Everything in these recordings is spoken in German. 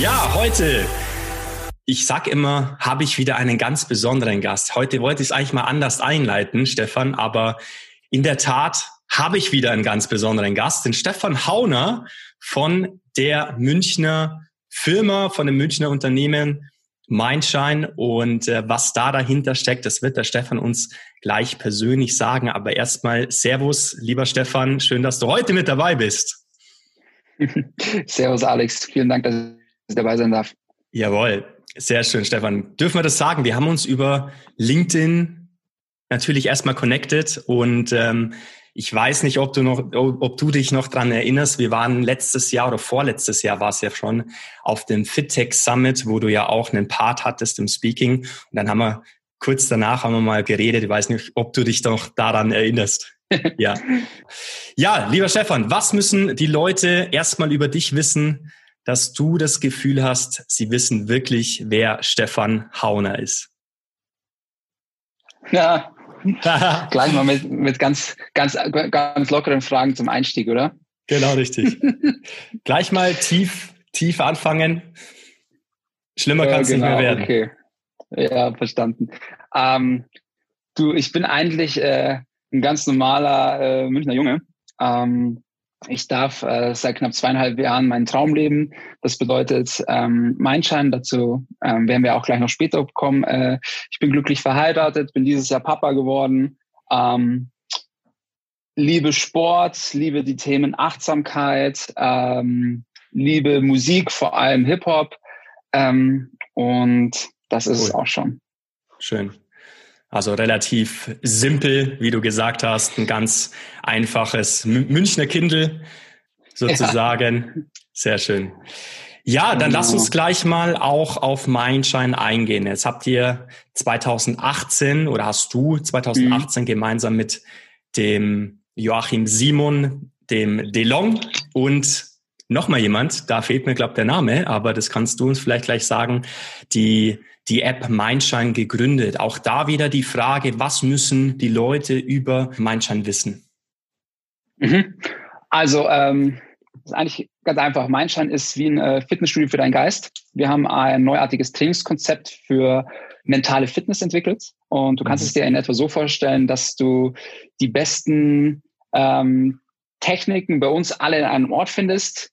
Ja, heute, ich sag immer, habe ich wieder einen ganz besonderen Gast. Heute wollte ich es eigentlich mal anders einleiten, Stefan, aber in der Tat habe ich wieder einen ganz besonderen Gast, den Stefan Hauner von der Münchner Firma, von dem Münchner Unternehmen Mindshine und äh, was da dahinter steckt, das wird der Stefan uns gleich persönlich sagen. Aber erstmal Servus, lieber Stefan, schön, dass du heute mit dabei bist. Servus, Alex. Vielen Dank, dass dabei sein darf. Jawohl, sehr schön, Stefan. Dürfen wir das sagen? Wir haben uns über LinkedIn natürlich erstmal connected und ähm, ich weiß nicht, ob du noch, ob du dich noch dran erinnerst. Wir waren letztes Jahr oder vorletztes Jahr war es ja schon auf dem FitTech Summit, wo du ja auch einen Part hattest im Speaking. Und dann haben wir kurz danach haben wir mal geredet. Ich weiß nicht, ob du dich noch daran erinnerst. ja. Ja, lieber Stefan, was müssen die Leute erstmal über dich wissen, dass du das Gefühl hast, sie wissen wirklich, wer Stefan Hauner ist? Ja, gleich mal mit, mit ganz, ganz, ganz lockeren Fragen zum Einstieg, oder? Genau, richtig. gleich mal tief, tief anfangen. Schlimmer ja, kann es genau, nicht mehr genau, werden. Okay. Ja, verstanden. Ähm, du, ich bin eigentlich äh, ein ganz normaler äh, Münchner Junge. Ähm, ich darf äh, seit knapp zweieinhalb Jahren meinen Traum leben. Das bedeutet ähm, mein Schein. Dazu ähm, werden wir auch gleich noch später kommen. Äh, ich bin glücklich verheiratet, bin dieses Jahr Papa geworden. Ähm, liebe Sport, liebe die Themen Achtsamkeit, ähm, liebe Musik, vor allem Hip Hop. Ähm, und das ist cool. es auch schon. Schön. Also relativ simpel, wie du gesagt hast, ein ganz einfaches Münchner Kindle sozusagen. Ja. Sehr schön. Ja, dann lass uns gleich mal auch auf Mindshine eingehen. Jetzt habt ihr 2018 oder hast du 2018 mhm. gemeinsam mit dem Joachim Simon, dem DeLong und nochmal jemand, da fehlt mir, glaube der Name, aber das kannst du uns vielleicht gleich sagen, die die App Mindshine gegründet. Auch da wieder die Frage, was müssen die Leute über Mindshine wissen? Mhm. Also ähm, ist eigentlich ganz einfach. Mindshine ist wie ein äh, Fitnessstudio für deinen Geist. Wir haben ein neuartiges Trainingskonzept für mentale Fitness entwickelt. Und du kannst mhm. es dir in etwa so vorstellen, dass du die besten ähm, Techniken bei uns alle in einem Ort findest.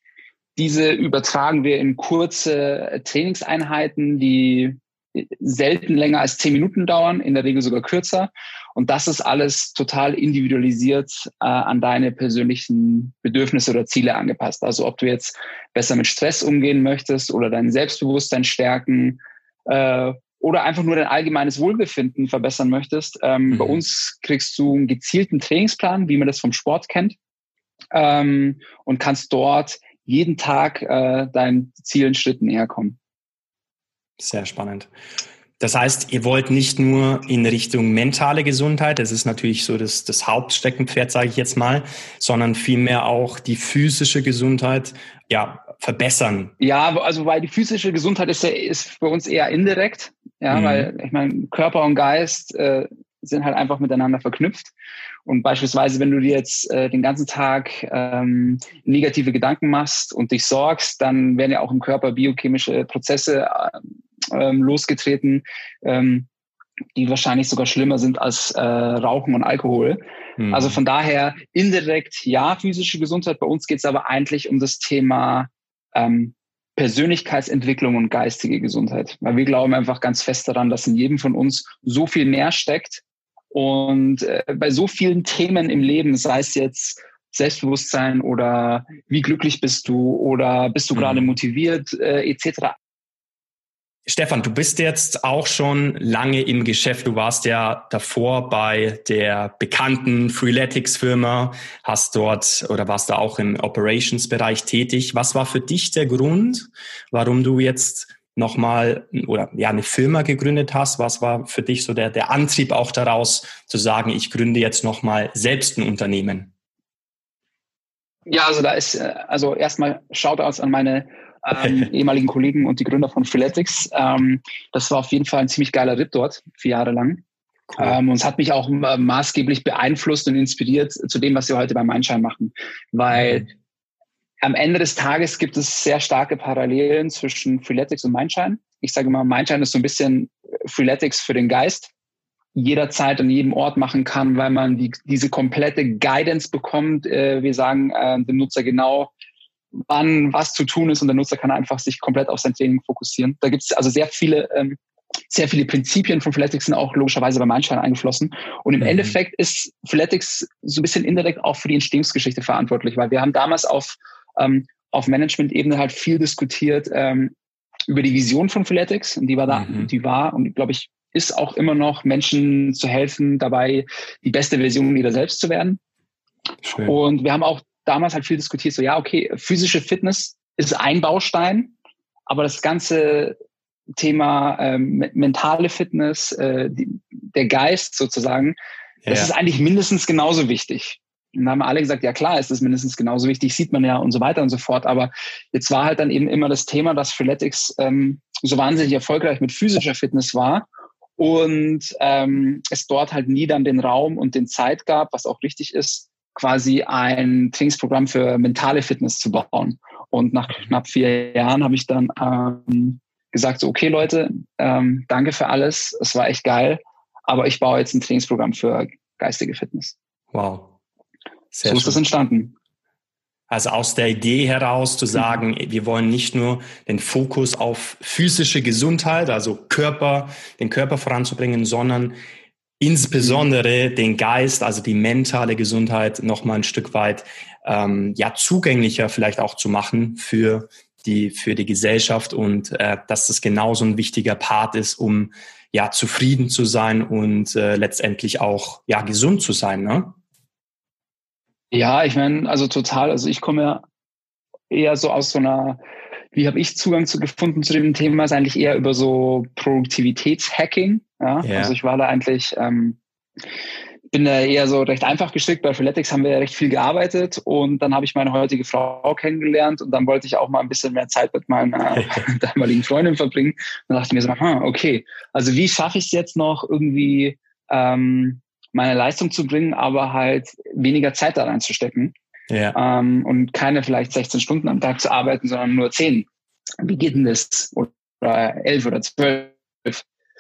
Diese übertragen wir in kurze Trainingseinheiten, die selten länger als zehn Minuten dauern, in der Regel sogar kürzer. Und das ist alles total individualisiert äh, an deine persönlichen Bedürfnisse oder Ziele angepasst. Also ob du jetzt besser mit Stress umgehen möchtest oder dein Selbstbewusstsein stärken äh, oder einfach nur dein allgemeines Wohlbefinden verbessern möchtest. Ähm, mhm. Bei uns kriegst du einen gezielten Trainingsplan, wie man das vom Sport kennt, ähm, und kannst dort jeden Tag äh, deinen Zielen Schritten näher kommen. Sehr spannend. Das heißt, ihr wollt nicht nur in Richtung mentale Gesundheit, das ist natürlich so das, das Hauptsteckenpferd, sage ich jetzt mal, sondern vielmehr auch die physische Gesundheit ja, verbessern. Ja, also weil die physische Gesundheit ist, ja, ist für uns eher indirekt, ja, mhm. weil ich meine, Körper und Geist äh, sind halt einfach miteinander verknüpft. Und beispielsweise, wenn du dir jetzt äh, den ganzen Tag ähm, negative Gedanken machst und dich sorgst, dann werden ja auch im Körper biochemische Prozesse ähm, losgetreten, ähm, die wahrscheinlich sogar schlimmer sind als äh, Rauchen und Alkohol. Mhm. Also von daher indirekt ja physische Gesundheit. Bei uns geht es aber eigentlich um das Thema ähm, Persönlichkeitsentwicklung und geistige Gesundheit. Weil wir glauben einfach ganz fest daran, dass in jedem von uns so viel mehr steckt, und äh, bei so vielen Themen im Leben, sei es jetzt Selbstbewusstsein oder wie glücklich bist du oder bist du mhm. gerade motiviert äh, etc. Stefan, du bist jetzt auch schon lange im Geschäft. Du warst ja davor bei der bekannten Freeletics-Firma, hast dort oder warst da auch im Operations-Bereich tätig. Was war für dich der Grund, warum du jetzt nochmal oder ja eine Firma gegründet hast? Was war für dich so der, der Antrieb auch daraus zu sagen, ich gründe jetzt nochmal selbst ein Unternehmen? Ja, also da ist, äh, also erstmal Shoutouts an meine ähm, ehemaligen Kollegen und die Gründer von Freeletics. Ähm, das war auf jeden Fall ein ziemlich geiler Ritt dort, vier Jahre lang. Cool. Ähm, und es hat mich auch äh, maßgeblich beeinflusst und inspiriert zu dem, was wir heute beim Mindshine machen. Weil mhm. am Ende des Tages gibt es sehr starke Parallelen zwischen Freeletics und Mindshine. Ich sage immer, Mindshine ist so ein bisschen Freeletics für den Geist jederzeit an jedem Ort machen kann, weil man die, diese komplette Guidance bekommt. Äh, wir sagen äh, dem Nutzer genau, wann was zu tun ist und der Nutzer kann einfach sich komplett auf sein Training fokussieren. Da gibt es also sehr viele, ähm, sehr viele Prinzipien von Freeletics sind auch logischerweise beim Einstein eingeflossen. Und im mhm. Endeffekt ist Freeletics so ein bisschen indirekt auch für die Entstehungsgeschichte verantwortlich, weil wir haben damals auf, ähm, auf Management-Ebene halt viel diskutiert ähm, über die Vision von Freeletics und die war da, mhm. die war und glaube ich ist auch immer noch Menschen zu helfen, dabei die beste Version ihrer selbst zu werden. Schön. Und wir haben auch damals halt viel diskutiert, so ja, okay, physische Fitness ist ein Baustein, aber das ganze Thema ähm, mentale Fitness, äh, die, der Geist sozusagen, ja. das ist eigentlich mindestens genauso wichtig. Und da haben alle gesagt, ja klar, ist das mindestens genauso wichtig, sieht man ja und so weiter und so fort. Aber jetzt war halt dann eben immer das Thema, dass Freeletics ähm, so wahnsinnig erfolgreich mit physischer Fitness war und ähm, es dort halt nie dann den Raum und den Zeit gab, was auch richtig ist, quasi ein Trainingsprogramm für mentale Fitness zu bauen. Und nach knapp vier Jahren habe ich dann ähm, gesagt, so, okay Leute, ähm, danke für alles, es war echt geil, aber ich baue jetzt ein Trainingsprogramm für geistige Fitness. Wow. Sehr so ist das entstanden. Also aus der Idee heraus zu sagen, mhm. wir wollen nicht nur den Fokus auf physische Gesundheit, also Körper, den Körper voranzubringen, sondern insbesondere den Geist, also die mentale Gesundheit noch mal ein Stück weit ähm, ja zugänglicher vielleicht auch zu machen für die für die Gesellschaft und äh, dass das genauso ein wichtiger Part ist, um ja zufrieden zu sein und äh, letztendlich auch ja gesund zu sein, ne? Ja, ich meine, also total. Also ich komme ja eher so aus so einer wie habe ich Zugang zu gefunden zu dem Thema? Ist eigentlich eher über so Produktivitätshacking. Ja? ja. Also ich war da eigentlich, ähm, bin da eher so recht einfach gestrickt. Bei Freeletics haben wir ja recht viel gearbeitet und dann habe ich meine heutige Frau kennengelernt und dann wollte ich auch mal ein bisschen mehr Zeit mit meiner damaligen Freundin verbringen. dann dachte ich mir so, hm, okay, also wie schaffe ich es jetzt noch irgendwie ähm, meine Leistung zu bringen, aber halt weniger Zeit da reinzustecken? Ja. ähm, und keine vielleicht 16 Stunden am Tag zu arbeiten, sondern nur 10. Wie geht denn das? Oder 11 oder 12.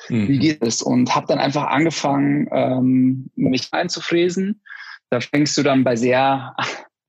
Mhm. Wie geht es? Und habe dann einfach angefangen, ähm, mich einzufräsen. Da fängst du dann bei sehr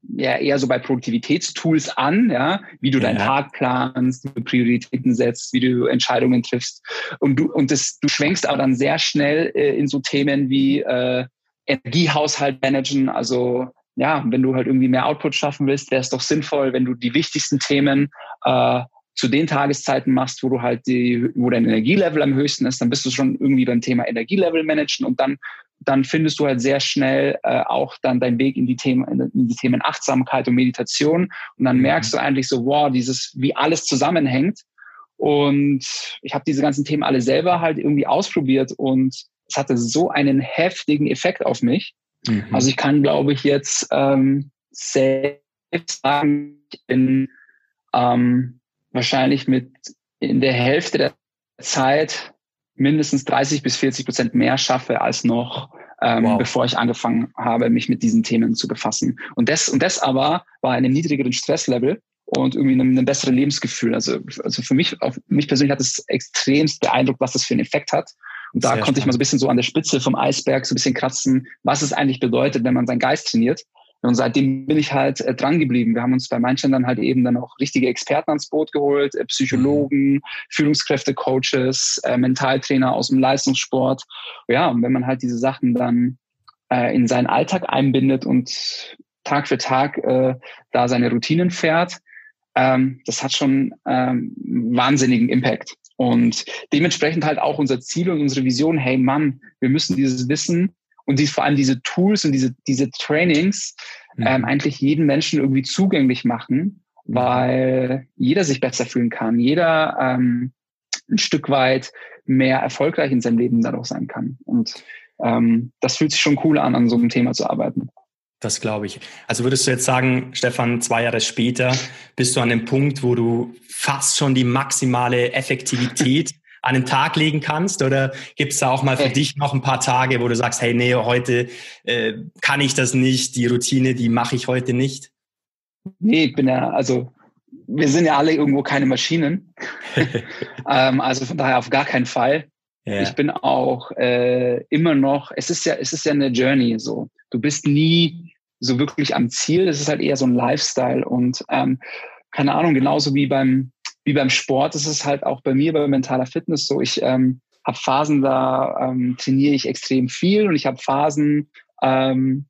ja eher so bei Produktivitätstools an, ja, wie du ja. deinen Tag planst, wie du Prioritäten setzt, wie du Entscheidungen triffst und du und das du schwenkst aber dann sehr schnell äh, in so Themen wie äh, Energiehaushalt managen, also ja, wenn du halt irgendwie mehr Output schaffen willst, wäre es doch sinnvoll, wenn du die wichtigsten Themen äh, zu den Tageszeiten machst, wo du halt die, wo dein Energielevel am höchsten ist, dann bist du schon irgendwie beim Thema Energielevel managen und dann dann findest du halt sehr schnell äh, auch dann deinen Weg in die Themen in die Themen Achtsamkeit und Meditation. Und dann mhm. merkst du eigentlich so wow dieses wie alles zusammenhängt. Und ich habe diese ganzen Themen alle selber halt irgendwie ausprobiert und es hatte so einen heftigen Effekt auf mich Mhm. Also ich kann, glaube ich, jetzt ähm, selbst sagen, ich bin ähm, wahrscheinlich mit in der Hälfte der Zeit mindestens 30 bis 40 Prozent mehr schaffe als noch, ähm, wow. bevor ich angefangen habe, mich mit diesen Themen zu befassen. Und das, und das aber war einem niedrigeren Stresslevel und irgendwie einem, einem besseren Lebensgefühl. Also, also für mich, auf mich persönlich hat es extremst beeindruckt, was das für einen Effekt hat. Und da Sehr konnte spannend. ich mal so ein bisschen so an der Spitze vom Eisberg so ein bisschen kratzen, was es eigentlich bedeutet, wenn man seinen Geist trainiert. Und seitdem bin ich halt äh, dran geblieben. Wir haben uns bei manchen dann halt eben dann auch richtige Experten ans Boot geholt, äh, Psychologen, mhm. Führungskräfte, Coaches, äh, Mentaltrainer aus dem Leistungssport. Ja, und wenn man halt diese Sachen dann äh, in seinen Alltag einbindet und Tag für Tag äh, da seine Routinen fährt, ähm, das hat schon ähm, wahnsinnigen Impact. Und dementsprechend halt auch unser Ziel und unsere Vision, hey Mann, wir müssen dieses Wissen und dies, vor allem diese Tools und diese, diese Trainings mhm. ähm, eigentlich jeden Menschen irgendwie zugänglich machen, mhm. weil jeder sich besser fühlen kann, jeder ähm, ein Stück weit mehr erfolgreich in seinem Leben dadurch sein kann. Und ähm, das fühlt sich schon cool an, an so einem Thema zu arbeiten. Das glaube ich. Also würdest du jetzt sagen, Stefan, zwei Jahre später bist du an dem Punkt, wo du fast schon die maximale Effektivität an den Tag legen kannst? Oder gibt es da auch mal für dich noch ein paar Tage, wo du sagst, hey, nee, heute äh, kann ich das nicht, die Routine, die mache ich heute nicht? Nee, ich bin ja, also wir sind ja alle irgendwo keine Maschinen. ähm, also von daher auf gar keinen Fall. Ja. Ich bin auch äh, immer noch, es ist ja, es ist ja eine Journey so. Du bist nie so wirklich am Ziel. Es ist halt eher so ein Lifestyle und ähm, keine Ahnung, genauso wie beim, wie beim Sport ist es halt auch bei mir bei mentaler Fitness so. Ich ähm, habe Phasen, da ähm, trainiere ich extrem viel und ich habe Phasen, ähm,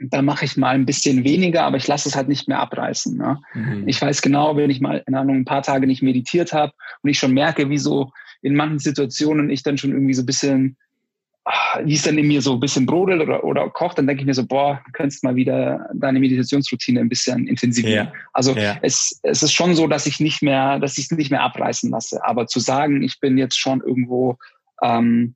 da mache ich mal ein bisschen weniger, aber ich lasse es halt nicht mehr abreißen. Ne? Mhm. Ich weiß genau, wenn ich mal, keine Ahnung, ein paar Tage nicht meditiert habe und ich schon merke, wie so in manchen Situationen ich dann schon irgendwie so ein bisschen, ah, wie es dann in mir so ein bisschen brodelt oder, oder kocht, dann denke ich mir so, boah, du könntest mal wieder deine Meditationsroutine ein bisschen intensivieren. Ja. Also ja. Es, es ist schon so, dass ich nicht mehr, dass ich es nicht mehr abreißen lasse. Aber zu sagen, ich bin jetzt schon irgendwo ähm,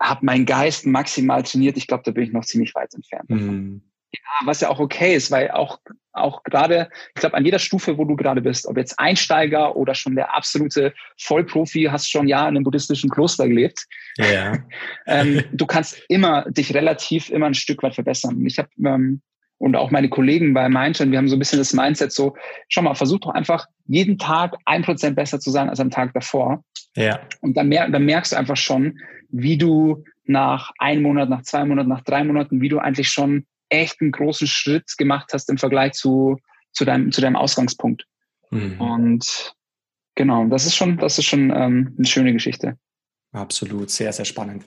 habe meinen Geist maximal trainiert. Ich glaube, da bin ich noch ziemlich weit entfernt. Mhm. Ja, was ja auch okay ist, weil auch, auch gerade, ich glaube, an jeder Stufe, wo du gerade bist, ob jetzt Einsteiger oder schon der absolute Vollprofi, hast schon ja in einem buddhistischen Kloster gelebt. Ja. ähm, du kannst immer dich relativ immer ein Stück weit verbessern. Ich habe ähm, und auch meine Kollegen bei Mindshine, wir haben so ein bisschen das Mindset so, schau mal, versuch doch einfach jeden Tag ein Prozent besser zu sein als am Tag davor. Ja. Und dann, mer dann merkst du einfach schon, wie du nach einem Monat, nach zwei Monaten, nach drei Monaten, wie du eigentlich schon echt einen großen Schritt gemacht hast im Vergleich zu, zu, deinem, zu deinem Ausgangspunkt. Mhm. Und genau, das ist schon, das ist schon ähm, eine schöne Geschichte. Absolut, sehr, sehr spannend.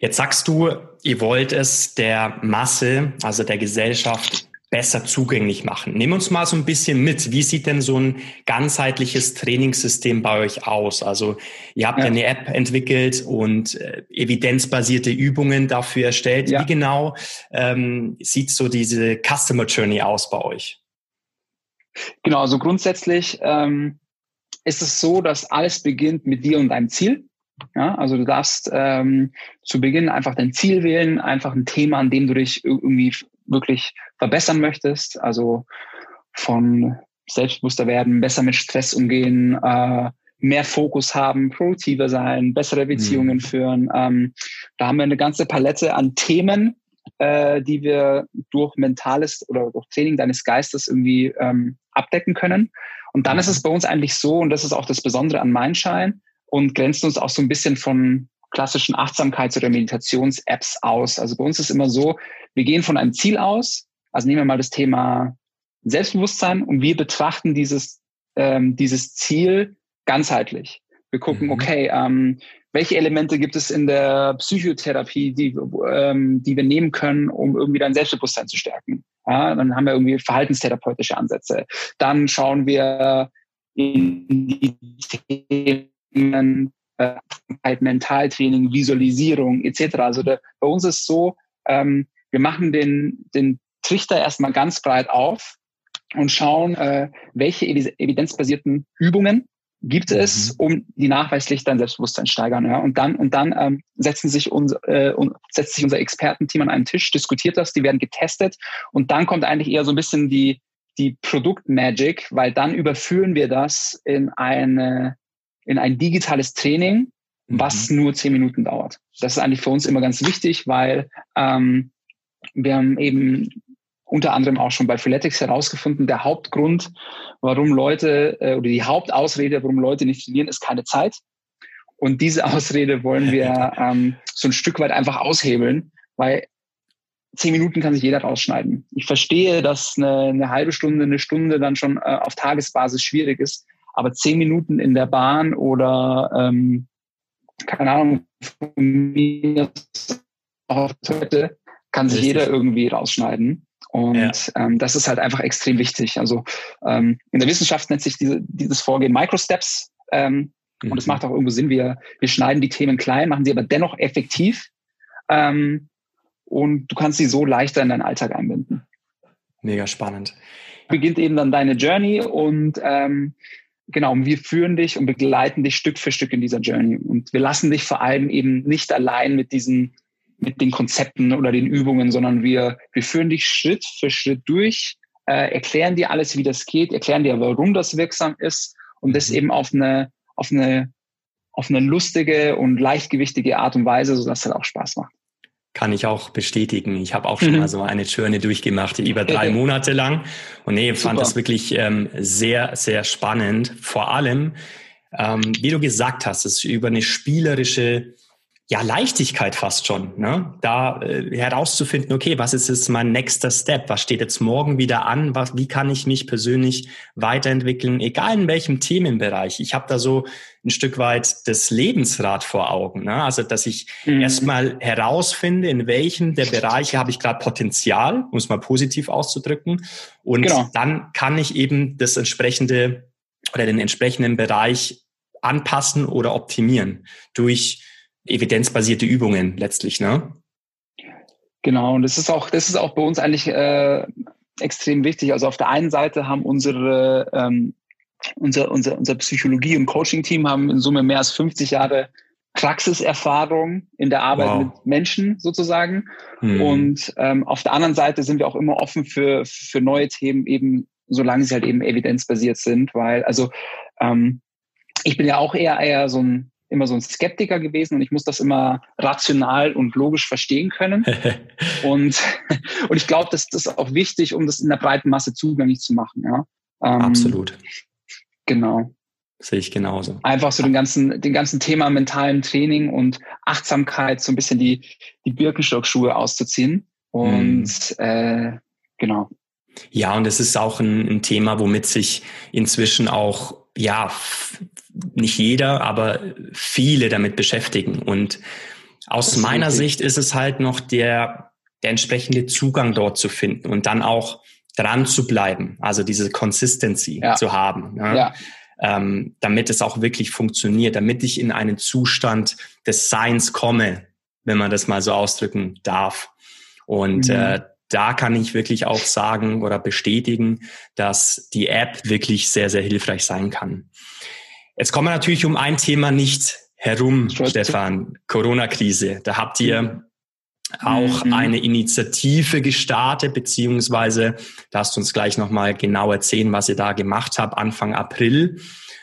Jetzt sagst du, ihr wollt es der Masse, also der Gesellschaft, besser zugänglich machen. Nimm uns mal so ein bisschen mit. Wie sieht denn so ein ganzheitliches Trainingssystem bei euch aus? Also ihr habt ja, eine App entwickelt und äh, evidenzbasierte Übungen dafür erstellt. Ja. Wie genau ähm, sieht so diese Customer Journey aus bei euch? Genau, also grundsätzlich ähm, ist es so, dass alles beginnt mit dir und deinem Ziel. Ja, also du darfst ähm, zu Beginn einfach dein Ziel wählen, einfach ein Thema, an dem du dich irgendwie wirklich verbessern möchtest. Also von selbstbewusster werden, besser mit Stress umgehen, äh, mehr Fokus haben, produktiver sein, bessere Beziehungen mhm. führen. Ähm, da haben wir eine ganze Palette an Themen, äh, die wir durch mentales oder durch Training deines Geistes irgendwie ähm, abdecken können. Und dann ist es bei uns eigentlich so, und das ist auch das Besondere an Mindshine, und grenzt uns auch so ein bisschen von klassischen Achtsamkeits- oder Meditations-Apps aus. Also bei uns ist immer so, wir gehen von einem Ziel aus, also nehmen wir mal das Thema Selbstbewusstsein und wir betrachten dieses, ähm, dieses Ziel ganzheitlich. Wir gucken, mhm. okay, ähm, welche Elemente gibt es in der Psychotherapie, die, ähm, die wir nehmen können, um irgendwie dein Selbstbewusstsein zu stärken. Ja, dann haben wir irgendwie verhaltenstherapeutische Ansätze. Dann schauen wir in die Themen äh, Mentaltraining, Visualisierung etc. Also der, bei uns ist so, ähm, wir machen den, den Trichter erstmal ganz breit auf und schauen, äh, welche evidenzbasierten Übungen gibt mhm. es, um die nachweislich dein Selbstbewusstsein steigern. Ja? Und dann, und dann ähm, setzen sich unser, äh, setzt sich unser Expertenteam an einen Tisch, diskutiert das, die werden getestet und dann kommt eigentlich eher so ein bisschen die, die Produktmagic, weil dann überführen wir das in eine in ein digitales Training, was mhm. nur zehn Minuten dauert. Das ist eigentlich für uns immer ganz wichtig, weil ähm, wir haben eben unter anderem auch schon bei Freeletics herausgefunden, der Hauptgrund, warum Leute äh, oder die Hauptausrede, warum Leute nicht trainieren, ist keine Zeit. Und diese Ausrede wollen wir ähm, so ein Stück weit einfach aushebeln, weil zehn Minuten kann sich jeder rausschneiden. Ich verstehe, dass eine, eine halbe Stunde, eine Stunde dann schon äh, auf Tagesbasis schwierig ist. Aber zehn Minuten in der Bahn oder ähm, keine Ahnung, von mir auf Toilette kann sich Richtig. jeder irgendwie rausschneiden. Und ja. ähm, das ist halt einfach extrem wichtig. Also ähm, in der Wissenschaft nennt sich diese, dieses Vorgehen Microsteps. Ähm, mhm. Und es macht auch irgendwo Sinn, wir, wir schneiden die Themen klein, machen sie aber dennoch effektiv. Ähm, und du kannst sie so leichter in deinen Alltag einbinden. Mega spannend. Beginnt eben dann deine Journey und ähm, genau, wir führen dich und begleiten dich Stück für Stück in dieser Journey. Und wir lassen dich vor allem eben nicht allein mit diesen, mit den Konzepten oder den Übungen, sondern wir, wir führen dich Schritt für Schritt durch, äh, erklären dir alles, wie das geht, erklären dir, warum das wirksam ist und das mhm. eben auf eine, auf eine, auf eine lustige und leichtgewichtige Art und Weise, sodass es halt auch Spaß macht. Kann ich auch bestätigen. Ich habe auch schon mhm. mal so eine Journey durchgemacht, über drei Monate lang. Und nee, fand das wirklich ähm, sehr, sehr spannend. Vor allem, ähm, wie du gesagt hast, es ist über eine spielerische ja, Leichtigkeit fast schon, ne? da äh, herauszufinden, okay, was ist jetzt mein nächster Step? Was steht jetzt morgen wieder an? Was, wie kann ich mich persönlich weiterentwickeln, egal in welchem Themenbereich? Ich habe da so ein Stück weit das Lebensrad vor Augen. Ne? Also, dass ich mhm. erstmal herausfinde, in welchem der Bereiche habe ich gerade Potenzial, um es mal positiv auszudrücken. Und genau. dann kann ich eben das entsprechende oder den entsprechenden Bereich anpassen oder optimieren durch evidenzbasierte Übungen letztlich, ne? Genau, und das ist auch, das ist auch bei uns eigentlich äh, extrem wichtig. Also auf der einen Seite haben unsere ähm, unser, unser, unser Psychologie- und Coaching-Team haben in Summe mehr als 50 Jahre Praxiserfahrung in der Arbeit wow. mit Menschen sozusagen. Hm. Und ähm, auf der anderen Seite sind wir auch immer offen für, für neue Themen, eben solange sie halt eben evidenzbasiert sind, weil also ähm, ich bin ja auch eher eher so ein immer so ein Skeptiker gewesen und ich muss das immer rational und logisch verstehen können. und, und ich glaube, das ist auch wichtig, um das in der breiten Masse zugänglich zu machen. Ja? Ähm, Absolut. Genau. Sehe ich genauso. Einfach so den ganzen, den ganzen Thema mentalen Training und Achtsamkeit so ein bisschen die, die Birkenstockschuhe auszuziehen. Und mm. äh, genau. Ja, und es ist auch ein, ein Thema, womit sich inzwischen auch ja nicht jeder, aber viele damit beschäftigen. Und aus meiner richtig. Sicht ist es halt noch der, der entsprechende Zugang dort zu finden und dann auch dran zu bleiben, also diese Consistency ja. zu haben, ja? ja. Ähm, damit es auch wirklich funktioniert, damit ich in einen Zustand des Seins komme, wenn man das mal so ausdrücken darf. Und mhm. äh, da kann ich wirklich auch sagen oder bestätigen, dass die App wirklich sehr, sehr hilfreich sein kann. Jetzt kommen wir natürlich um ein Thema nicht herum, Stefan. Corona-Krise. Da habt ihr auch mhm. eine Initiative gestartet, beziehungsweise lasst uns gleich nochmal genau erzählen, was ihr da gemacht habt, Anfang April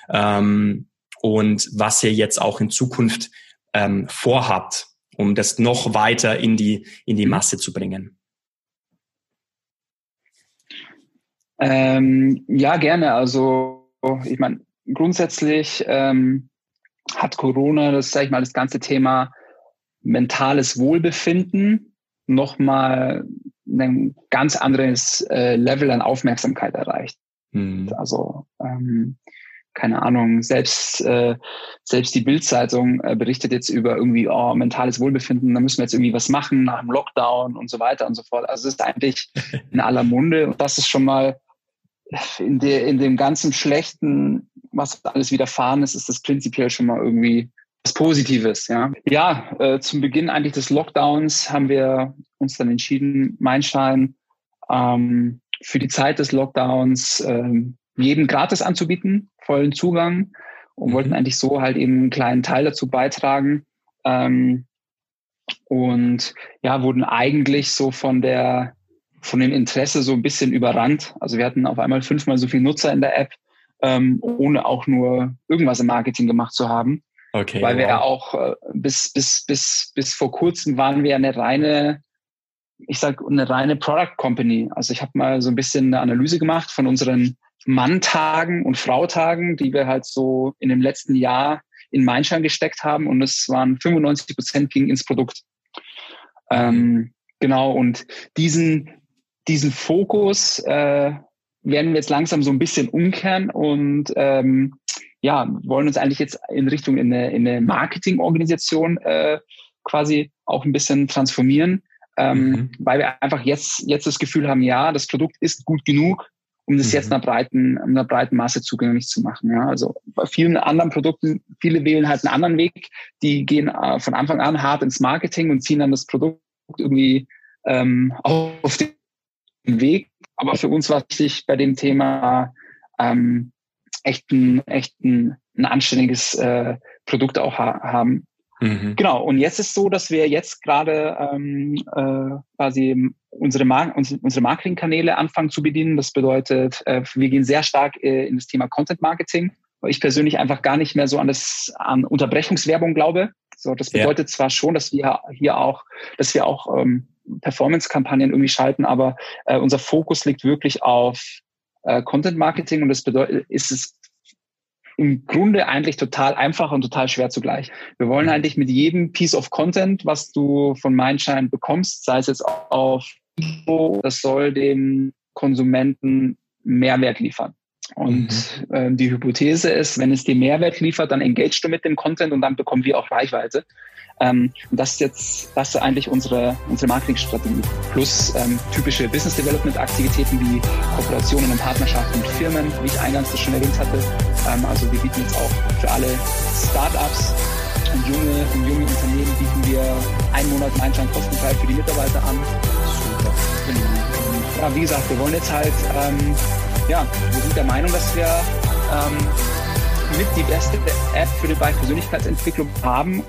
ähm, und was ihr jetzt auch in Zukunft ähm, vorhabt, um das noch weiter in die, in die Masse zu bringen. Ähm, ja, gerne. Also ich meine, grundsätzlich ähm, hat Corona, das sage ich mal, das ganze Thema mentales Wohlbefinden nochmal ein ganz anderes äh, Level an Aufmerksamkeit erreicht. Mhm. Also ähm, keine Ahnung, selbst äh, selbst die Bildzeitung äh, berichtet jetzt über irgendwie oh, mentales Wohlbefinden, da müssen wir jetzt irgendwie was machen nach dem Lockdown und so weiter und so fort. Also es ist eigentlich in aller Munde und das ist schon mal in, der, in dem ganzen Schlechten, was alles widerfahren ist, ist das prinzipiell schon mal irgendwie was Positives. Ja, ja äh, zum Beginn eigentlich des Lockdowns haben wir uns dann entschieden, Meinschein ähm, für die Zeit des Lockdowns ähm, jeden gratis anzubieten, vollen Zugang und mhm. wollten eigentlich so halt eben einen kleinen Teil dazu beitragen. Ähm, und ja, wurden eigentlich so von der von dem Interesse so ein bisschen überrannt. Also wir hatten auf einmal fünfmal so viele Nutzer in der App, ähm, ohne auch nur irgendwas im Marketing gemacht zu haben. Okay. Weil wow. wir ja auch äh, bis, bis, bis, bis vor kurzem waren wir eine reine, ich sag, eine reine Product Company. Also ich habe mal so ein bisschen eine Analyse gemacht von unseren Manntagen und Frautagen, die wir halt so in dem letzten Jahr in Mindshine gesteckt haben. Und es waren 95 Prozent ging ins Produkt. Ähm, genau. Und diesen, diesen Fokus äh, werden wir jetzt langsam so ein bisschen umkehren und ähm, ja, wollen uns eigentlich jetzt in Richtung in eine, in eine Marketingorganisation äh, quasi auch ein bisschen transformieren. ähm, mhm. weil wir einfach jetzt, jetzt das Gefühl haben, ja, das Produkt ist gut genug, um das mhm. jetzt einer breiten, einer breiten Masse zugänglich zu machen. Ja, also bei vielen anderen Produkten, viele wählen halt einen anderen Weg. Die gehen äh, von Anfang an hart ins Marketing und ziehen dann das Produkt irgendwie ähm, auf den Weg. Aber für uns war wichtig bei dem Thema ähm, echt ein, echt ein, ein anständiges äh, Produkt auch ha haben. Mhm. Genau, und jetzt ist so, dass wir jetzt gerade ähm, äh, quasi unsere, Mar unsere Marketingkanäle anfangen zu bedienen. Das bedeutet, äh, wir gehen sehr stark äh, in das Thema Content Marketing, weil ich persönlich einfach gar nicht mehr so an das an Unterbrechungswerbung glaube. So, das bedeutet ja. zwar schon, dass wir hier auch, dass wir auch ähm, Performance-Kampagnen irgendwie schalten, aber äh, unser Fokus liegt wirklich auf äh, Content Marketing und das bedeutet, ist es im Grunde eigentlich total einfach und total schwer zugleich. Wir wollen mhm. eigentlich mit jedem Piece of Content, was du von Mindshine bekommst, sei es jetzt auf das soll dem Konsumenten Mehrwert liefern. Und mhm. äh, die Hypothese ist, wenn es dir Mehrwert liefert, dann engagest du mit dem Content und dann bekommen wir auch Reichweite. Ähm, und das ist jetzt, das ist eigentlich unsere, unsere Marketingstrategie. Plus ähm, typische Business Development Aktivitäten wie Kooperationen und Partnerschaften mit Firmen, wie ich eingangs das schon erwähnt hatte. Ähm, also wir bieten jetzt auch für alle Startups und junge, und junge Unternehmen bieten wir einen Monat Mindshine kostenfrei für die Mitarbeiter an. Super. Genau. Ja, wie gesagt, wir wollen jetzt halt, ähm, ja, wir sind der Meinung, dass wir ähm, mit die beste App für den Bereich Persönlichkeitsentwicklung haben